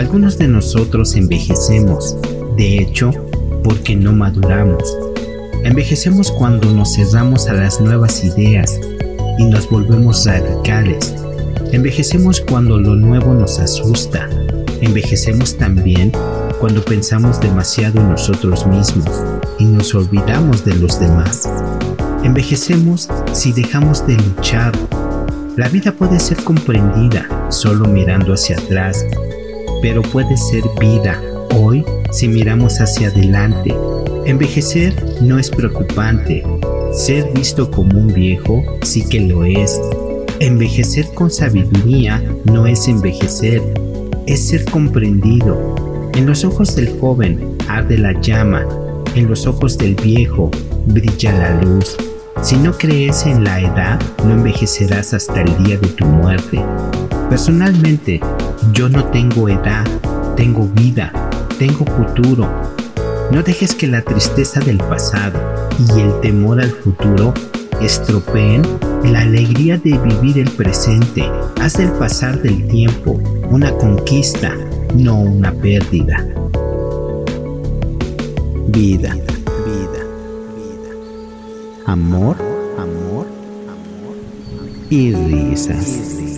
Algunos de nosotros envejecemos, de hecho, porque no maduramos. Envejecemos cuando nos cerramos a las nuevas ideas y nos volvemos radicales. Envejecemos cuando lo nuevo nos asusta. Envejecemos también cuando pensamos demasiado en nosotros mismos y nos olvidamos de los demás. Envejecemos si dejamos de luchar. La vida puede ser comprendida solo mirando hacia atrás, pero puede ser vida hoy si miramos hacia adelante. Envejecer no es preocupante. Ser visto como un viejo sí que lo es. Envejecer con sabiduría no es envejecer, es ser comprendido. En los ojos del joven arde la llama, en los ojos del viejo brilla la luz. Si no crees en la edad, no envejecerás hasta el día de tu muerte. Personalmente, yo no tengo edad, tengo vida, tengo futuro. No dejes que la tristeza del pasado y el temor al futuro estropeen la alegría de vivir el presente. Haz del pasar del tiempo una conquista, no una pérdida. Vida, vida, vida. Amor, amor, amor. Y risas.